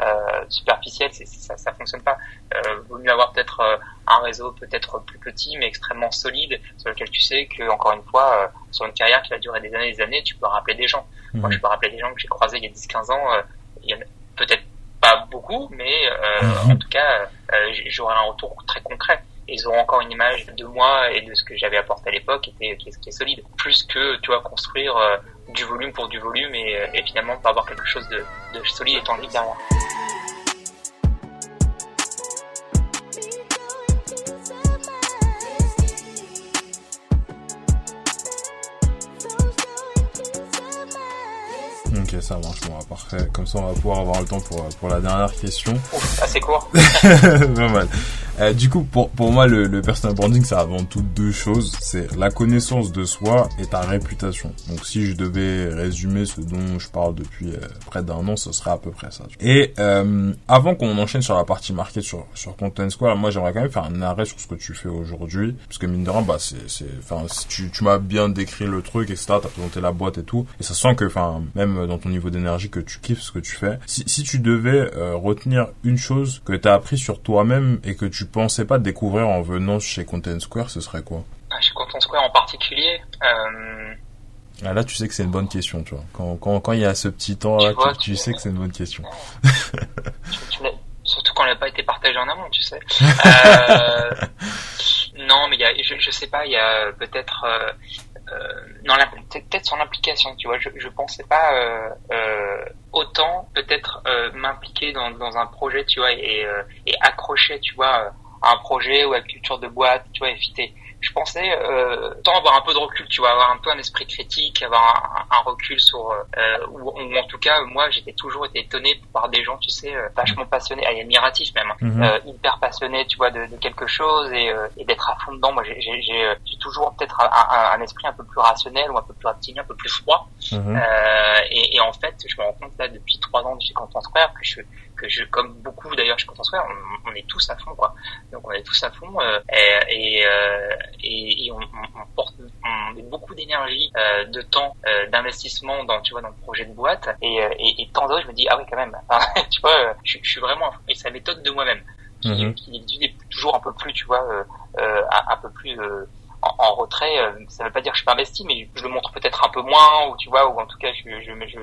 euh, superficielle, c'est, ça, ça fonctionne pas. Euh, vaut mieux avoir peut-être un réseau peut-être plus petit mais extrêmement solide sur lequel tu sais que encore une fois sur une carrière qui va durer des années et des années, tu peux rappeler des gens. Moi, mhm. je peux rappeler des gens que j'ai croisés il y a 10-15 ans. il y en a peut-être pas beaucoup, mais mhm. en tout cas euh, j'aurai un retour très concret. Et ils auront encore une image de moi et de ce que j'avais apporté à l'époque qui, était, qui, est, qui est solide. Plus que, tu vois, construire euh, du volume pour du volume et, euh, et finalement pas avoir quelque chose de, de solide et tangible derrière. Ok, ça marche, bon, parfait. Comme ça, on va pouvoir avoir le temps pour, pour la dernière question. assez court. Pas mal. Euh, du coup, pour, pour moi, le, le personal branding, c'est avant tout deux choses. C'est la connaissance de soi et ta réputation. Donc, si je devais résumer ce dont je parle depuis euh, près d'un an, ce serait à peu près ça. Et euh, avant qu'on enchaîne sur la partie market sur, sur Content Square, moi, j'aimerais quand même faire un arrêt sur ce que tu fais aujourd'hui. Parce que mine de rien, bah, c'est... enfin, tu, tu m'as bien décrit le truc, etc. T'as présenté la boîte et tout. Et ça sent que, enfin, même dans ton niveau d'énergie, que tu kiffes ce que tu fais. Si, si tu devais euh, retenir une chose que tu as appris sur toi-même et que tu pensais pas découvrir en venant chez Content Square, ce serait quoi ah, Chez Content Square en particulier euh... ah, Là, tu sais que c'est une bonne question, tu vois. Quand, quand, quand il y a ce petit temps là, tu, sais que c'est une bonne question. surtout quand elle n'a pas été partagée en amont, tu sais. Euh... non, mais y a, je, je sais pas, il y a peut-être... Euh, peut-être son implication, tu vois. Je, je pensais pas euh, euh, autant peut-être euh, m'impliquer dans, dans un projet, tu vois, et, euh, et accrocher, tu vois, à un projet ou à la culture de boîte, tu vois, et fitter je pensais euh, tant avoir un peu de recul, tu vois, avoir un peu un esprit critique, avoir un, un recul sur, euh, ou, en tout cas, moi, j'étais toujours été étonné par des gens, tu sais, euh, vachement passionnés, et admiratifs même, mhm. euh, hyper passionnés, tu vois, de, de quelque chose et, euh, et d'être à fond dedans. Moi, j'ai toujours peut-être un, un, esprit un peu plus rationnel ou un peu plus reptilien, un peu plus froid. Mhm. Et, et, en fait, je me rends compte là depuis trois ans chez Content Square que je que je, comme beaucoup d'ailleurs, je pense on, on est tous à fond, quoi. Donc on est tous à fond euh, et, euh, et, et on, on, porte, on met beaucoup d'énergie, euh, de temps, euh, d'investissement dans, tu vois, dans le projet de boîte et, euh, et, et tant d'autres, je me dis ah oui quand même, tu vois, je, je, suis vraiment et ça m'étonne de moi-même, qui, mm qui, est toujours un peu plus, tu vois, un, un, peu plus en, en, retrait. ça veut pas dire que je suis pas investi, mais je le montre peut-être un peu moins ou tu vois, ou en tout cas je, je, je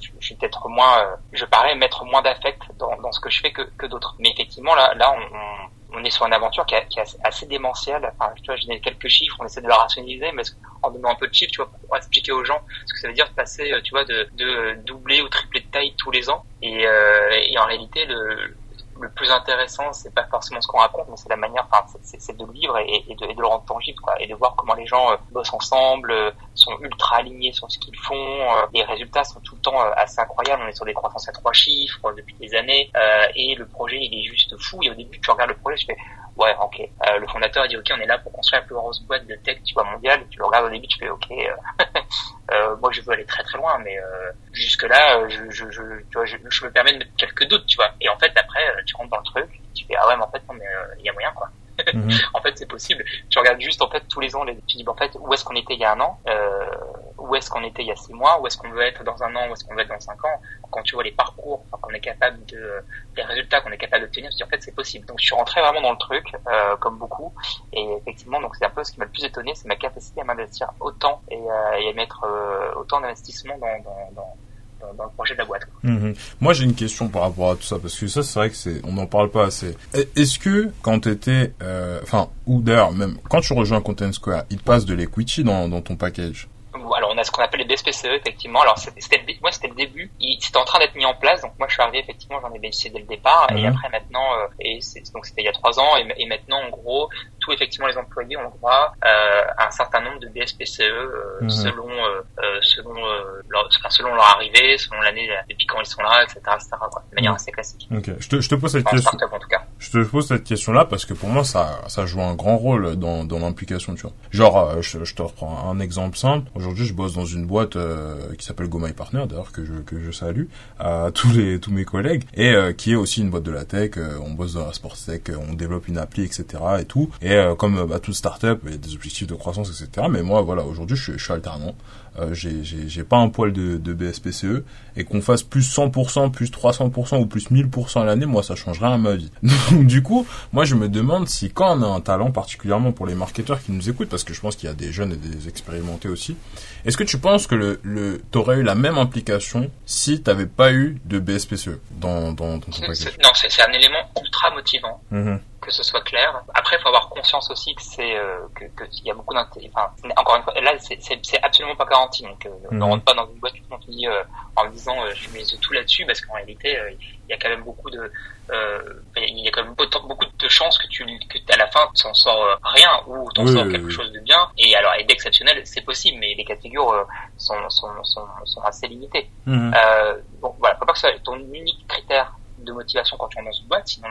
je, je suis peut-être moins, euh, je parais mettre moins d'affect dans, dans, ce que je fais que, que d'autres. Mais effectivement, là, là, on, on, est sur une aventure qui, est assez démentielle. Enfin, tu vois, je donne quelques chiffres, on essaie de la rationaliser, mais en donnant un peu de chiffres, tu vois, pour expliquer aux gens ce que ça veut dire de passer, euh, tu vois, de, de doubler ou tripler de taille tous les ans. Et, euh, et en réalité, le, le plus intéressant, c'est pas forcément ce qu'on raconte, mais c'est la manière, enfin, c'est de le vivre et, et, de, et, de, le rendre tangible, quoi, et de voir comment les gens euh, bossent ensemble, euh, sont ultra alignés sur ce qu'ils font. Euh, les résultats sont tout le temps assez incroyables. On est sur des croissances à trois chiffres depuis des années, et le projet il est juste fou. Et au début, tu regardes le projet, tu fais ouais, ok. Euh, le fondateur a dit, ok, on est là pour construire la plus grosse boîte de tech, tu vois, mondiale. Tu le regardes au début, tu fais, ok, euh, euh, moi je veux aller très très loin, mais euh, jusque là, je, je, je, tu vois, je, je, me permets de mettre quelques doutes, tu vois. Et en fait, après, tu rentres dans le truc, tu fais, ah ouais, mais en fait, non, mais il y a moyen, quoi. Mhm. en fait, c'est possible. Tu regardes juste en fait tous les ans, tu dis, en fait, où est-ce qu'on était il y a un an, où est-ce qu'on était il y a six mois, où est-ce qu'on veut être dans un an, où est-ce qu'on veut être dans cinq ans. Quand tu vois les parcours, qu'on est capable de, les résultats qu'on est capable d'obtenir, je dis en fait c'est possible. Donc je suis rentré vraiment dans le truc, euh, comme beaucoup, et effectivement donc c'est un peu ce qui m'a le plus étonné, c'est ma capacité à m'investir autant et, et, à mettre autant d'investissement dans, dans, le projet de la boîte. Mhm. Moi, j'ai une question par rapport à tout ça parce que ça, c'est vrai que c'est, on n'en parle pas assez. Est-ce que quand t'étais, euh, enfin, ou d'ailleurs même quand tu rejoins Content Square, il passe de l'equity dans, ton package? On a ce qu'on appelle les BSPCE effectivement. Alors c'était moi c'était le début, c'était en train d'être mis en place. Donc moi je suis arrivé effectivement, j'en ai bénéficié dès le départ. Et mhm. après maintenant, euh, et donc c'était il y a trois ans. Et, et, maintenant en gros, tous effectivement les employés ont droit euh, à un certain nombre de BSPCE euh, mhm. selon euh, selon leur, selon leur arrivée, selon l'année depuis quand ils sont là, etc. etc. Quoi, de manière mhm. assez classique. Ok, je te, je te pose cette question. En tout cas. Je te pose cette question là parce que pour moi ça ça joue un grand rôle dans dans l'implication, tu vois. Genre je, je te reprends un exemple simple. Aujourd'hui je bosse dans une boîte euh, qui s'appelle Go My Partner, d'ailleurs que je que je salue à tous les tous mes collègues et euh, qui est aussi une boîte de la tech. Euh, on bosse dans la sport tech, on développe une appli, etc. et tout. Et comme bah, toute startup, il y a des objectifs de croissance, etc. Mais moi, voilà, aujourd'hui, je, je suis alternant. Euh, j'ai pas un poil de, BSPCE et qu'on fasse plus 100%, plus 300% ou plus 1000% à l'année, moi ça changerait à ma vie. Donc du coup, moi je me demande si quand on a un talent particulièrement pour les marketeurs qui nous écoutent, parce que je pense qu'il y a des jeunes et des expérimentés aussi, est-ce que tu penses que le, le t'aurais eu la même implication si t'avais pas eu de BSPCE dans, dans, ton package? Non, c'est un élément ultra motivant. Mm-hmm que ce soit clair. Après, il faut avoir conscience aussi que c'est euh, que qu'il y a beaucoup d'intérêt. Enfin, encore une fois, là, c'est absolument pas garanti. Donc, euh, ne mhm. rentre pas dans une boîte qui euh, en disant euh, je mets tout là-dessus parce qu'en réalité, il y a quand même beaucoup de il y a quand même beaucoup de chances que tu que à la fin tu s'en sors rien ou t'en sors quelque chose de bien. Et alors, et d'exceptionnel, c'est possible, mais les cas de figure sont, sont, sont, sont, assez limités. Mhm. bon, voilà, faut pas que ce soit ton unique critère de motivation quand tu rentres dans une boîte, sinon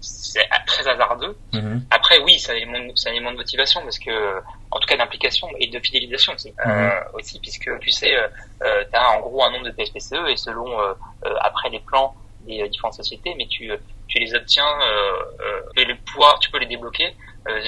c'est très hasardeux. Mhm. Après, oui, c'est un, élément de motivation parce que, en tout cas, d'implication et de fidélisation aussi, mhm. euh, aussi puisque tu sais, euh, euh tu as en gros un nombre de PSPCE et selon euh, euh, après les plans des différentes sociétés, mais tu, tu les obtiens, et le pouvoir, tu peux les débloquer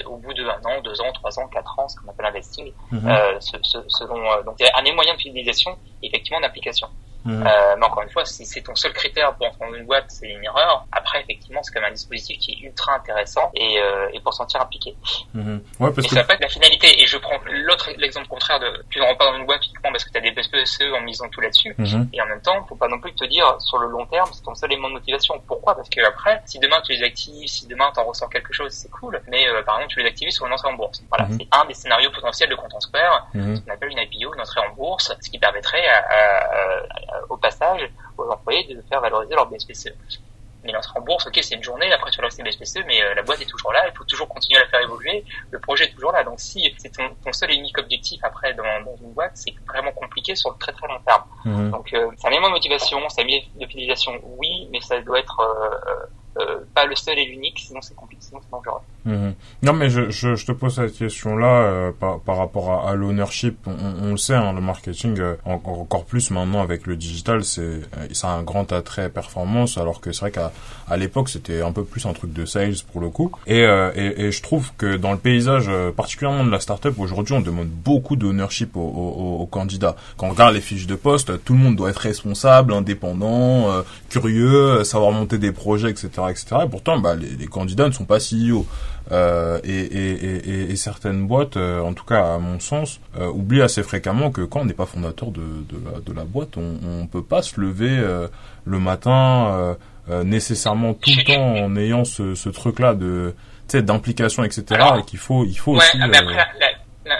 au bout de un an, deux ans, trois ans, quatre ans, ce qu'on appelle investing, mhm. selon donc il y a un moyen de fidélisation et effectivement d'application. Mm. Euh, mais encore une fois, si c'est ton seul critère pour entrer dans une boîte, c'est une erreur. Après, effectivement, c'est quand même un dispositif qui est ultra intéressant et, euh, et pour sentir impliqué. Mm-hmm. Ouais, parce mais que... ça va pas être la finalité. Et je prends l'autre l'exemple contraire de tu ne rentres pas dans une boîte uniquement parce que tu as des BSPCE en misant tout là-dessus. Mm-hmm. Et en même temps, faut pas non plus te dire sur le long terme, c'est ton seul élément de motivation. Pourquoi? Parce que après, si demain tu les actives, si demain tu en ressens quelque chose, c'est cool. Mais euh, par exemple, tu les actives sur une entrée en bourse. Voilà, mm-hmm. c'est un des scénarios potentiels de Content Square, ce qu'on appelle une IPO, une entrée en bourse, ce qui permettrait à, à, au passage aux employés de faire valoriser leur BSPCE. Mais l'entrée en bourse, ok, c'est une journée, après tu rester BSPCE, mais euh, la boîte est toujours là, il faut toujours continuer à la faire évoluer, le projet est toujours là. Donc si c'est ton, seul et unique objectif après dans, une boîte, c'est vraiment compliqué sur le très très long terme. Mhm. Donc euh, ça met moins de motivation, ça met de fidélisation, oui, mais ça doit être euh, euh, pas le seul et l'unique, sinon c'est compliqué, sinon c'est dangereux. Mhm. Non, mais je, je, je, te pose cette question-là euh, par, par, rapport à, à l'ownership. On, on, le sait, hein, le marketing, euh, encore, plus maintenant avec le digital, c'est ça a un grand attrait performance, alors que c'est vrai qu'à à, l'époque c'était un peu plus un truc de sales pour le coup. Et, et, et, je trouve que dans le paysage, particulièrement de la startup, aujourd'hui, on demande beaucoup d'ownership aux, aux, aux, candidats. Quand on regarde les fiches de poste, tout le monde doit être responsable, indépendant, curieux, savoir monter des projets, etc etc. Et pourtant, bah, les, les, candidats ne sont pas CEO. Euh, et, et, et, et, certaines boîtes, euh, en tout cas à mon sens, euh, oublient assez fréquemment que quand on n'est pas fondateur de, de, la, de la boîte, on ne peut pas se lever le matin nécessairement tout le temps en ayant ce, ce truc-là de d'implication, etc. et qu'il faut, il faut aussi... Mais après,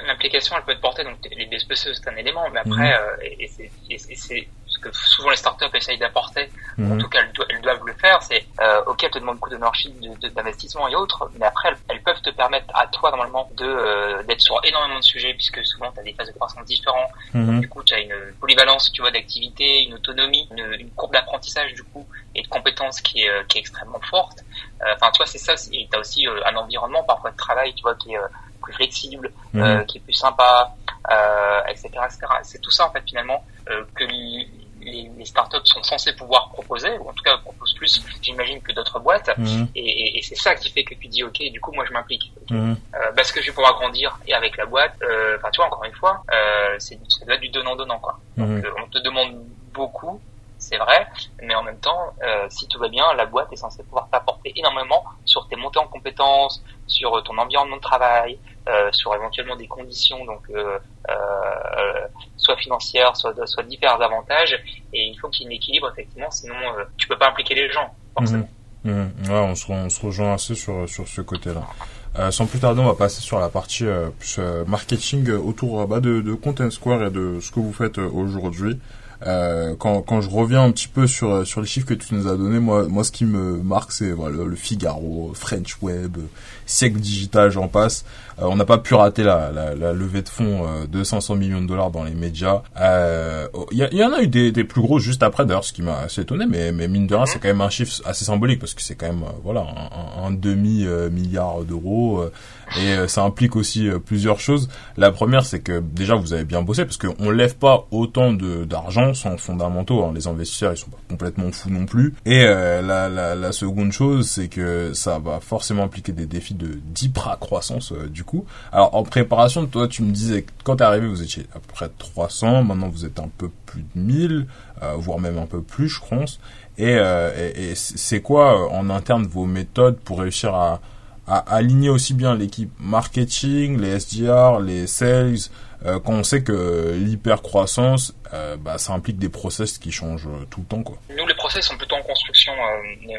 l'implication, elle peut être portée, donc les BSPCE, c'est un élément, mais après, mhm. et c'est que souvent les startups essayent d'apporter, en mhm. tout cas elles, doivent le faire, c'est euh, ok, elles te demandent beaucoup d'ownership, d'investissement et autres, mais après elles, peuvent te permettre à toi normalement de euh, d'être sur énormément de sujets puisque souvent tu as des phases de croissance différentes, mhm. du coup tu as une polyvalence tu vois d'activité, une autonomie, une, une courbe d'apprentissage du coup et de compétences qui est, euh, qui est extrêmement forte. Euh, enfin tu vois c'est ça, et tu as aussi euh, un environnement parfois de travail tu vois qui est plus flexible, mhm. qui est plus sympa, etc., etc. C'est tout ça en fait finalement que les, les, startups sont censées pouvoir proposer, ou en tout cas proposent plus, j'imagine, que d'autres boîtes. Mhm. Et, et, c'est ça qui fait que tu dis, ok, du coup, moi, je m'implique. Mhm. Euh, parce que je vais pouvoir grandir et avec la boîte. Euh, enfin, tu vois, encore une fois, euh, c'est ça doit être du donnant-donnant, quoi. Donc, mhm. euh, on te demande beaucoup. c'est vrai, mais en même temps, euh, si tout va bien, la boîte est censée pouvoir t'apporter énormément sur tes montées en compétences, sur ton environnement de travail, euh, sur éventuellement des conditions, donc euh, euh, soit financières, soit, soit divers avantages, et il faut qu'il y ait un équilibre effectivement, sinon euh, tu peux pas impliquer les gens forcément. Mmh. Mmh. On se, rejoint assez sur sur ce côté-là. Euh, sans plus tarder, on va passer sur la partie euh, euh, marketing autour bah, de, Content Square et de ce que vous faites aujourd'hui. Euh, quand, quand je reviens un petit peu sur sur les chiffres que tu nous as donnés, moi moi ce qui me marque c'est le Figaro, French Web, siècle digital, j'en passe. Euh, on n'a pas pu rater la, la, la, levée de fonds euh, de 500 millions de dollars dans les médias. Il euh, y, y, en a eu des, des plus gros juste après d'ailleurs, ce qui m'a assez étonné, mais, mais mine de rien, c'est quand même un chiffre assez symbolique parce que c'est quand même voilà un, un demi milliard d'euros et ça implique aussi plusieurs choses. La première, c'est que déjà vous avez bien bossé parce qu'on lève pas autant de d'argent sans fondamentaux. Hein. Les investisseurs ils sont pas complètement fous non plus. Et la, la, la seconde chose, c'est que ça va forcément impliquer des défis de d'hyper croissance du coup alors en préparation, toi tu me disais que quand t'es arrivé vous étiez à peu près 300, maintenant vous êtes un peu plus de 1000, euh, voire même un peu plus je pense. Et, euh, et, c'est quoi euh, en interne vos méthodes pour réussir à, aligner aussi bien l'équipe marketing, les SDR, les sales, euh, quand on sait que l'hypercroissance, euh, bah, ça implique des process qui changent tout le temps. Quoi? Nous, les process sont plutôt en construction. Euh,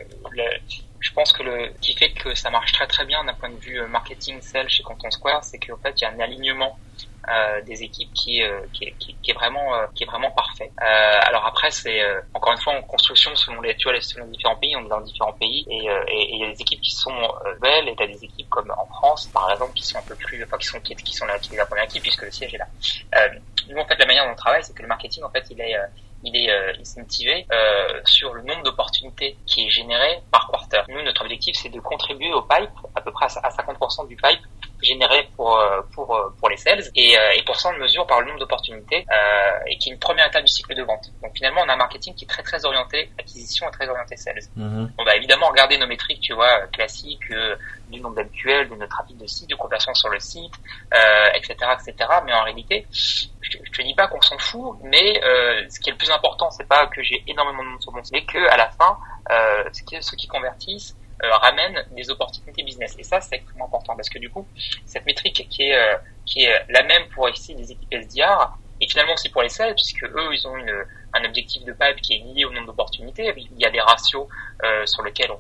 je pense que le qui fait que ça marche très très bien d'un point de vue euh, marketing sales chez Content Square, c'est qu'en fait il y a un alignement euh, des équipes qui euh, qui est, qui est vraiment euh, qui est vraiment parfait. Euh, alors après c'est encore une fois en construction selon les tu vois selon différents pays, on est dans différents pays et il y a des équipes qui sont belles et a des équipes comme en France par exemple qui sont un peu plus enfin qui sont qui, qui sont là qui est la première équipe puisque le siège est là. nous en fait la manière dont on travaille c'est que le marketing en fait il est il est euh, incentivé euh, sur le nombre d'opportunités qui est généré par quarter. Nous, notre objectif, c'est de contribuer au pipe, à peu près à 50% du pipe généré pour euh, pour euh, pour les sales et, et pour ça on mesure par le nombre d'opportunités euh, et qui est une première étape du cycle de vente. Donc finalement on a un marketing qui est très très orienté acquisition et très orienté sales. Mm-hmm. On va évidemment regarder nos métriques tu vois classiques euh, du nombre d'MQL, de notre trafic de site, de conversion sur le site, etc etc. Mais en réalité je, je te dis pas qu'on s'en fout, mais euh, ce qui est le plus important, c'est pas que j'ai énormément de monde sur mon site, mais que à la fin, euh, ceux qui convertissent euh, ramènent des opportunités business. Et ça, c'est extrêmement important parce que du coup, cette métrique qui est qui est la même pour ici des équipes SDR et finalement aussi pour les sales, puisque eux, ils ont une, un objectif de pipe qui est lié au nombre d'opportunités. Il y a des ratios sur lesquels on,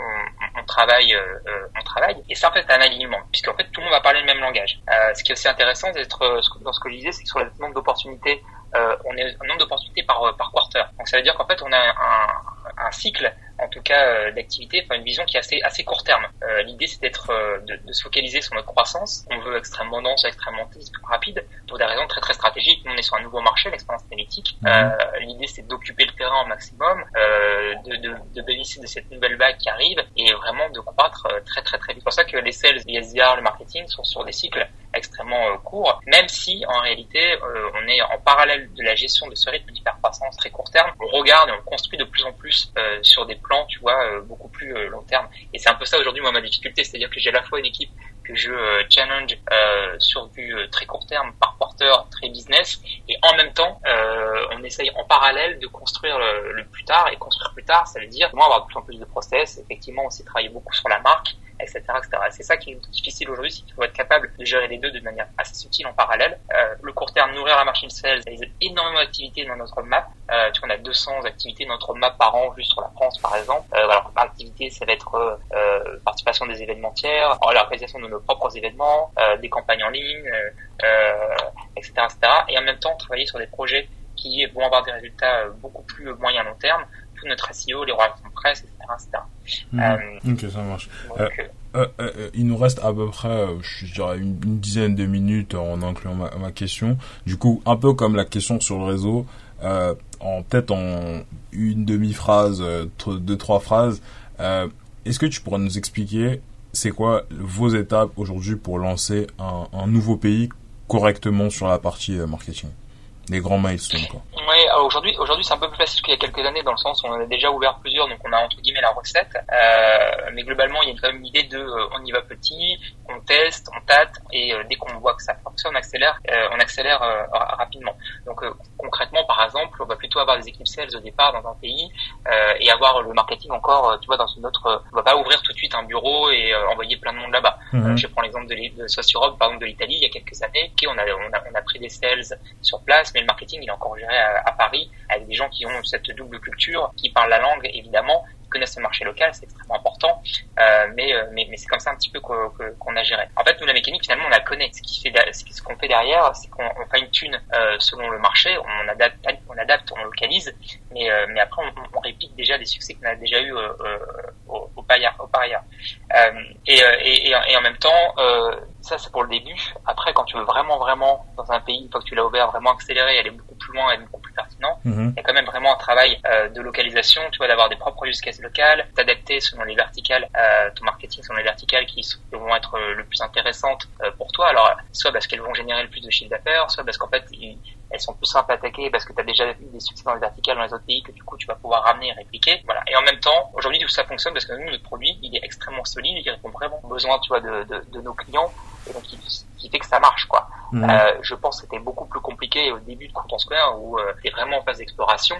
on, on travaille, euh, on travaille. Et ça, en fait, un alignement, puisqu'en fait, tout le monde va parler le même langage. Euh, ce qui est aussi intéressant d'être dans ce que je disais, c'est que sur le nombre d'opportunités, euh, on est un nombre d'opportunités par par quarter. Donc ça veut dire qu'en fait, on a un, un cycle en tout cas euh, d'activité, enfin une vision qui est assez assez court terme. Euh, L'idée c'est d'être euh, de, de, se focaliser sur notre croissance. On veut extrêmement dense, extrêmement rapide pour des raisons très très stratégiques. Nous on est sur un nouveau marché, l'expérience analytique. Mmh. Euh, L'idée c'est d'occuper le terrain au maximum, euh, de, de, de, bénéficier de cette nouvelle vague qui arrive et vraiment de croître très très très vite. C'est pour ça que les sales, les SDR, le marketing sont sur des cycles extrêmement courts, même si en réalité on est en parallèle de la gestion de ce rythme d'hypercroissance très court terme. On regarde et on construit de plus en plus sur des plan, tu vois, euh, beaucoup plus euh, long terme. Et c'est un peu ça aujourd'hui, moi, ma difficulté, c'est-à-dire que j'ai à la fois une équipe que je euh, challenge sur du très court terme, par porteur, très business, et en même temps, on essaye en parallèle de construire le, plus tard. Et construire plus tard, ça veut dire moi avoir de plus en plus de process. Effectivement, on s'est travaillé beaucoup sur la marque etc. C'est ça qui est difficile aujourd'hui, c'est qu'il faut être capable de gérer les deux de manière assez subtile en parallèle. Euh, le court terme, nourrir la machine sales, il y a énormément d'activités dans notre map. Euh, tu vois, on a 200 activités dans notre map par an, juste sur la France par exemple. Euh, alors, par activité, ça va être euh, participation des événementiaires, l'organisation de nos propres événements, euh, des campagnes en ligne, etc., euh, etc. Et en même temps, travailler sur des projets qui vont avoir des résultats beaucoup plus moyen long terme, tout notre SEO, les relations de presse, etc. etc. Mmh. Euh, ok, ça marche. Donc, euh, euh, euh, il nous reste à peu près, je dirais, une, une, dizaine de minutes en incluant ma, ma, question. Du coup, un peu comme la question sur le réseau, en peut-être en une demi-phrase, deux, trois phrases, est-ce que tu pourrais nous expliquer c'est quoi vos étapes aujourd'hui pour lancer un, un nouveau pays correctement sur la partie marketing? Les grands milestones quoi. Aujourd'hui aujourd'hui c'est un peu plus facile qu'il y a quelques années dans le sens où on a déjà ouvert plusieurs donc on a entre guillemets la recette euh, mais globalement il y a quand même une idée de euh, on y va petit, on teste, on tâte et euh, dès qu'on voit que ça fonctionne on accélère euh, on accélère rapidement. Donc concrètement, par exemple, on va plutôt avoir des équipes sales au départ dans un pays euh, et avoir le marketing encore, tu vois, dans une autre. On va pas ouvrir tout de suite un bureau et envoyer plein de monde là-bas. Mhm. je prends l'exemple de, de Europe, par exemple de l'Italie, il y a quelques années, qui on a, on a on a pris des sales sur place, mais le marketing il est encore géré à, à Paris avec des gens qui ont cette double culture, qui parlent la langue évidemment, connaissent le marché local, c'est extrêmement important. Euh, mais, euh, mais, c'est comme ça un petit peu qu'on a géré. En fait, nous la mécanique finalement on la connaît. Ce qui fait ce qu'on fait derrière, c'est qu'on fait une tune euh, selon le marché, on adapte, on localise, mais mais après on, on, réplique déjà des succès qu'on a déjà eu au, au, par ailleurs. Et, et, et, en même temps, ça c'est pour le début. Après, quand tu veux vraiment vraiment dans un pays, une fois que tu l'as ouvert, vraiment accélérer, aller beaucoup plus loin, être beaucoup plus pertinent, mhm. il y a quand même vraiment un travail de localisation. Tu vois, d'avoir des propres use cases locales, d'adapter selon les verticales, euh, ton marketing selon les verticales qui vont être euh, le plus intéressantes euh, pour toi. Alors, soit parce qu'elles vont générer le plus de chiffre d'affaires, soit parce qu'en fait, elles sont plus simples à attaquer parce que tu as déjà eu des succès dans les verticales dans les autres pays que du coup tu vas pouvoir ramener et répliquer. Voilà. Et en même temps, aujourd'hui tout ça fonctionne parce que nous notre produit il est extrêmement solide, il répond vraiment aux besoins tu vois de, de, de nos clients et donc qui, fait que ça marche quoi. Mmh. Euh, je pense que c'était beaucoup plus compliqué au début de Content Square où euh, tu vraiment en phase d'exploration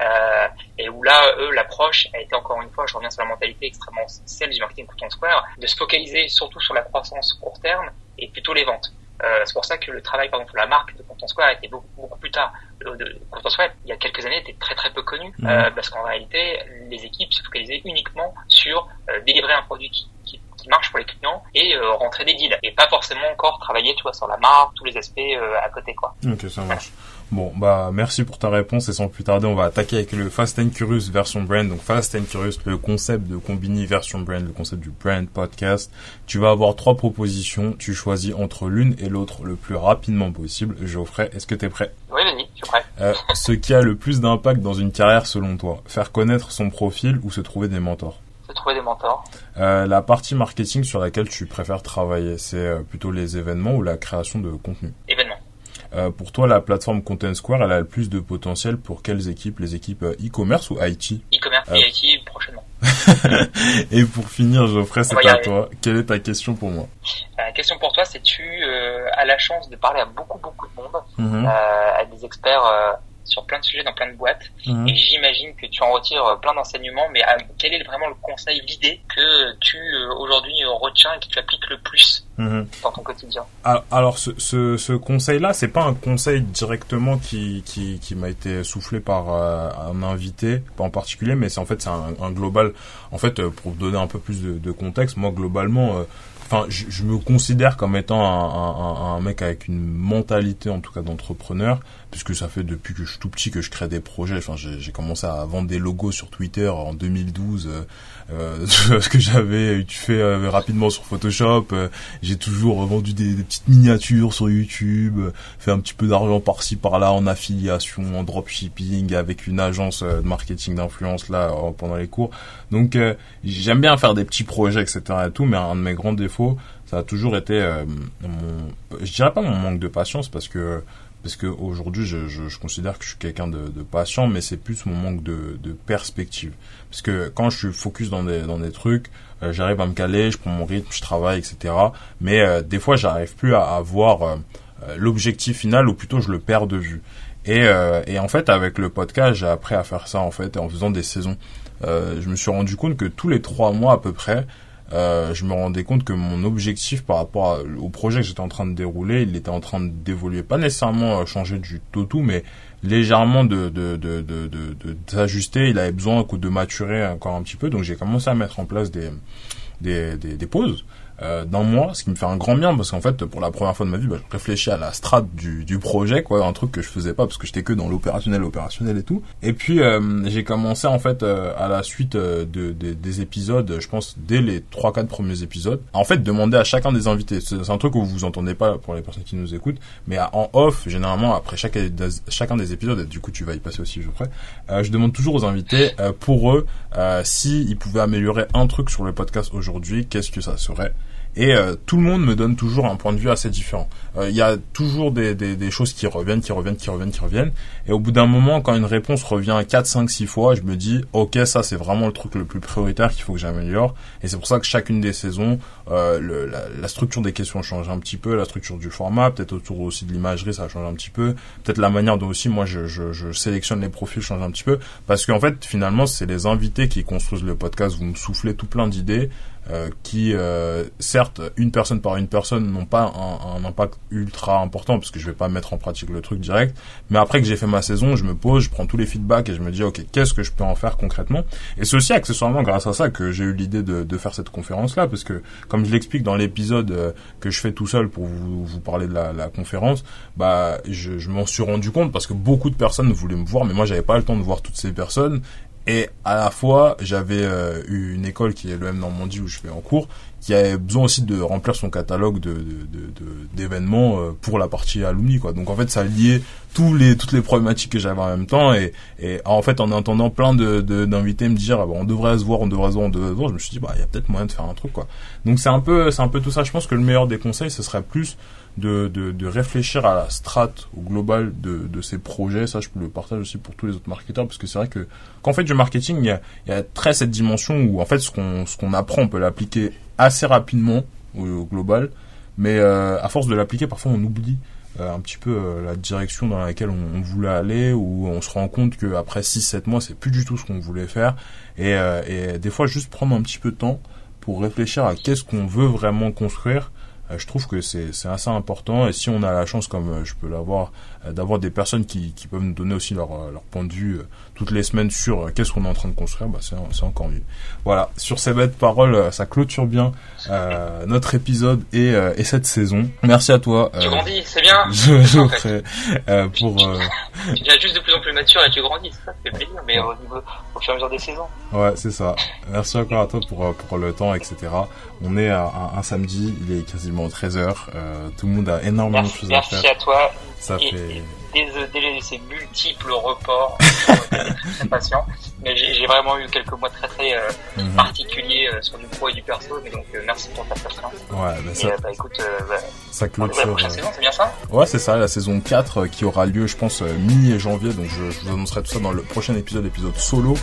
euh, et où là eux l'approche a été encore une fois, je reviens sur la mentalité extrêmement celle du marketing Content Square, de se focaliser surtout sur la croissance court terme et plutôt les ventes. Euh, c'est pour ça que le travail, par exemple, la marque de Content Square été beaucoup, beaucoup plus tard. Euh, de, Content Square, il y a quelques années, était très très peu connu mmh. euh, parce qu'en réalité, les équipes se focalisaient uniquement sur euh, délivrer un produit qui, qui, qui, marche pour les clients et euh, rentrer des deals et pas forcément encore travailler, tu vois, sur la marque, tous les aspects à côté, quoi. Ok, ça marche. Bon, bah merci pour ta réponse et sans plus tarder, on va attaquer avec le Fast and Curious version brand. Donc Fast and Curious, le concept de combiner version brand, le concept du brand podcast. Tu vas avoir trois propositions, tu choisis entre l'une et l'autre le plus rapidement possible. Geoffrey, est-ce que tu es prêt? Oui, vas-y, je suis prêt. Euh, ce qui a le plus d'impact dans une carrière selon toi, faire connaître son profil ou se trouver des mentors? Se trouver des mentors. Euh, la partie marketing sur laquelle tu préfères travailler, c'est euh, plutôt les événements ou la création de contenu? Événements. Euh, pour toi, la plateforme Content Square, elle a le plus de potentiel pour quelles équipes? Les équipes euh, e-commerce ou IT E-commerce et IT prochainement. et pour finir, Geoffrey, c'est à toi. Quelle est ta question pour moi? La question pour toi, c'est tu euh, as la chance de parler à beaucoup beaucoup de monde, mhm. à des experts sur plein de sujets dans plein de boîtes. Mhm. Et j'imagine que tu en retires euh, plein d'enseignements, mais euh, quel est vraiment le conseil, l'idée que tu euh, aujourd'hui retiens et que tu appliques le plus mhm. dans ton quotidien? Alors ce, ce, ce conseil-là, c'est pas un conseil directement qui, qui, qui m'a été soufflé par un invité, pas en particulier, mais c'est en fait c'est un, un, global. En fait, pour donner un peu plus de, de contexte, moi globalement je, me considère comme étant un, mec avec une mentalité, en tout cas, d'entrepreneur, puisque ça fait depuis que je suis tout petit que je crée des projets. Enfin, j'ai commencé à vendre des logos sur Twitter en 2012, euh, euh, ce que j'avais fait euh, rapidement sur Photoshop. J'ai toujours vendu des, des, petites miniatures sur YouTube, fait un petit peu d'argent par-ci par-là en affiliation, en dropshipping, avec une agence de marketing d'influence là pendant les cours. Donc, j'aime bien faire des petits projets, etc. Et tout, mais un de mes grands défauts ça a toujours été euh, mon, je dirais pas mon manque de patience parce que parce que aujourd'hui je, considère que je suis quelqu'un de, patient mais c'est plus mon manque de, perspective. Parce que quand je suis focus dans des dans des trucs euh, j'arrive à me caler je prends mon rythme je travaille etc mais euh, des fois j'arrive plus à, à voir l'objectif final ou plutôt je le perds de vue. Et, et en fait avec le podcast j'ai appris à faire ça en fait en faisant des saisons. Je me suis rendu compte que tous les trois mois à peu près euh, je me rendais compte que mon objectif par rapport au projet que j'étais en train de dérouler, il était en train d'évoluer, pas nécessairement euh, changer du tout tout, mais légèrement de. Il avait besoin de maturer encore un petit peu, donc j'ai commencé à mettre en place des, des pauses euh, dans moi, ce qui me fait un grand bien parce qu'en fait, pour la première fois de ma vie, bah, je réfléchis à la strate du, du projet, quoi, un truc que je faisais pas parce que j'étais que dans l'opérationnel, opérationnel et tout. Et puis euh, j'ai commencé en fait euh, à la suite euh, de, des épisodes, je pense dès les trois quatre premiers épisodes, en fait demander à chacun des invités. C'est un truc que vous entendez pas pour les personnes qui nous écoutent, mais en off, généralement après chaque, chacun des épisodes, et du coup tu vas y passer aussi, je ferai. je demande toujours aux invités pour eux si ils pouvaient améliorer un truc sur le podcast aujourd'hui, qu'est-ce que ça serait? Et euh, tout le monde me donne toujours un point de vue assez différent. Euh, il y a toujours des, des, des, choses qui reviennent, qui reviennent, qui reviennent, qui reviennent. Et au bout d'un moment, quand une réponse revient 4, 5, 6 fois, je me dis, ok, ça c'est vraiment le truc le plus prioritaire qu'il faut que j'améliore. Et c'est pour ça que chacune des saisons, euh, le, la, la, structure des questions change un petit peu, la structure du format, peut-être autour aussi de l'imagerie, ça change un petit peu. Peut-être la manière dont aussi moi je, je, je sélectionne les profils change un petit peu. Parce qu'en fait, finalement, c'est les invités qui construisent le podcast. Vous me soufflez tout plein d'idées. Euh, qui, euh, certes, une personne par une personne n'ont pas un, un, impact ultra important parce que je vais pas mettre en pratique le truc direct. Mais après que j'ai fait ma saison, je me pose, je prends tous les feedbacks et je me dis ok, qu'est-ce que je peux en faire concrètement? Et c'est aussi accessoirement grâce à ça que j'ai eu l'idée de, de, faire cette conférence là parce que comme je l'explique dans l'épisode euh, que je fais tout seul pour vous, vous parler de la, la conférence, bah je, je m'en suis rendu compte parce que beaucoup de personnes voulaient me voir, mais moi j'avais pas le temps de voir toutes ces personnes et à la fois, j'avais eu une école qui est le M Normandie où je fais en cours, qui avait besoin aussi de remplir son catalogue de d'événements euh, pour la partie alumni quoi. Donc en fait, ça liait tous les toutes les problématiques que j'avais en même temps et, et en fait en entendant plein de d'invités me dire ah, bah, on devrait se voir, on devrait se voir, on devrait se voir, je me suis dit bah il y a peut-être moyen de faire un truc quoi. Donc c'est un peu c'est un peu tout ça. Je pense que le meilleur des conseils ce serait plus de, de, de, réfléchir à la strate au global de, de ces projets. Ça, je le partage aussi pour tous les autres marketeurs parce que c'est vrai que on fait du marketing, il y a, y a très cette dimension où en fait ce qu'on ce qu'on apprend, on peut l'appliquer assez rapidement au, au global, mais euh, à force de l'appliquer, parfois on oublie un petit peu euh, la direction dans laquelle on, voulait aller ou on se rend compte qu'après 6-7 mois c'est plus du tout ce qu'on voulait faire. Et, euh, et des fois juste prendre un petit peu de temps pour réfléchir à qu'est-ce qu'on veut vraiment construire euh, je trouve que c'est assez important. Et si on a la chance comme euh, je peux l'avoir euh, d'avoir des personnes qui, qui peuvent nous donner aussi leur, leur point de vue toutes les semaines sur qu'est-ce qu'on est en train de construire bah c'est encore mieux voilà sur ces belles paroles ça clôture bien euh, notre épisode et, et cette saison merci à toi tu grandis c'est bien je, je en fait. euh, pour tu deviens juste de plus en plus mature et tu grandis ça fait plaisir mais au niveau au fur et à mesure des saisons ouais c'est ça merci encore à toi pour, pour le temps etc on est à, un, un samedi il est quasiment 13h. Euh, tout le monde a énormément de choses à faire. Merci à toi. Ça et, fait... Désolé de ces multiples reports. très patient. Mais j'ai vraiment eu quelques mois très très euh, mm -hmm. particuliers euh, sur du pro et du perso. Mais donc euh, merci pour ta patience. Ouais, bah ça, et, bah, écoute, bah, ça clôture. La prochaine saison, c'est bien ça? Ouais, c'est ça, la saison 4 qui aura lieu, je pense, mi-janvier. Donc je, je, vous annoncerai tout ça dans le prochain épisode, épisode solo.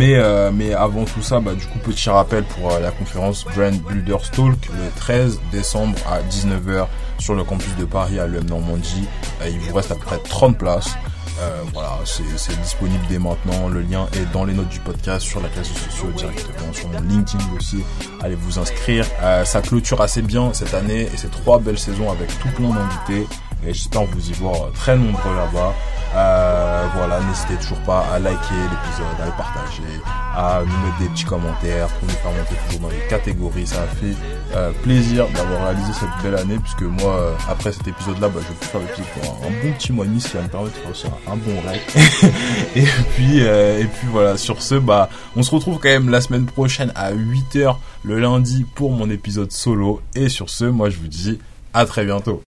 mais mais avant tout ça, bah, du coup, petit rappel pour la conférence Brand Builders Talk le 13 décembre à 19h sur le campus de Paris à l'UM Normandie. il vous reste à peu près 30 places. Euh, voilà, c'est disponible dès maintenant. Le lien est dans les notes du podcast, sur les réseaux sociaux directement, sur mon LinkedIn aussi. Allez vous inscrire. Euh, ça clôture assez bien cette année et c'est trois belles saisons avec tout plein d'invités. Et j'espère vous y voir très nombreux là-bas. Euh, voilà, n'hésitez toujours pas à liker l'épisode, à le partager, à nous mettre des petits commentaires pour nous faire monter toujours dans les catégories. Ça a fait euh, plaisir d'avoir réalisé cette belle année puisque moi, euh, après cet épisode-là, bah, je vais faire l'épisode pour un, bon petit mois et demi, ce qui va me permettre de faire un, bon rec. et puis, euh, et puis voilà, sur ce, bah, on se retrouve quand même la semaine prochaine à 8h le lundi pour mon épisode solo. Et sur ce, moi je vous dis à très bientôt.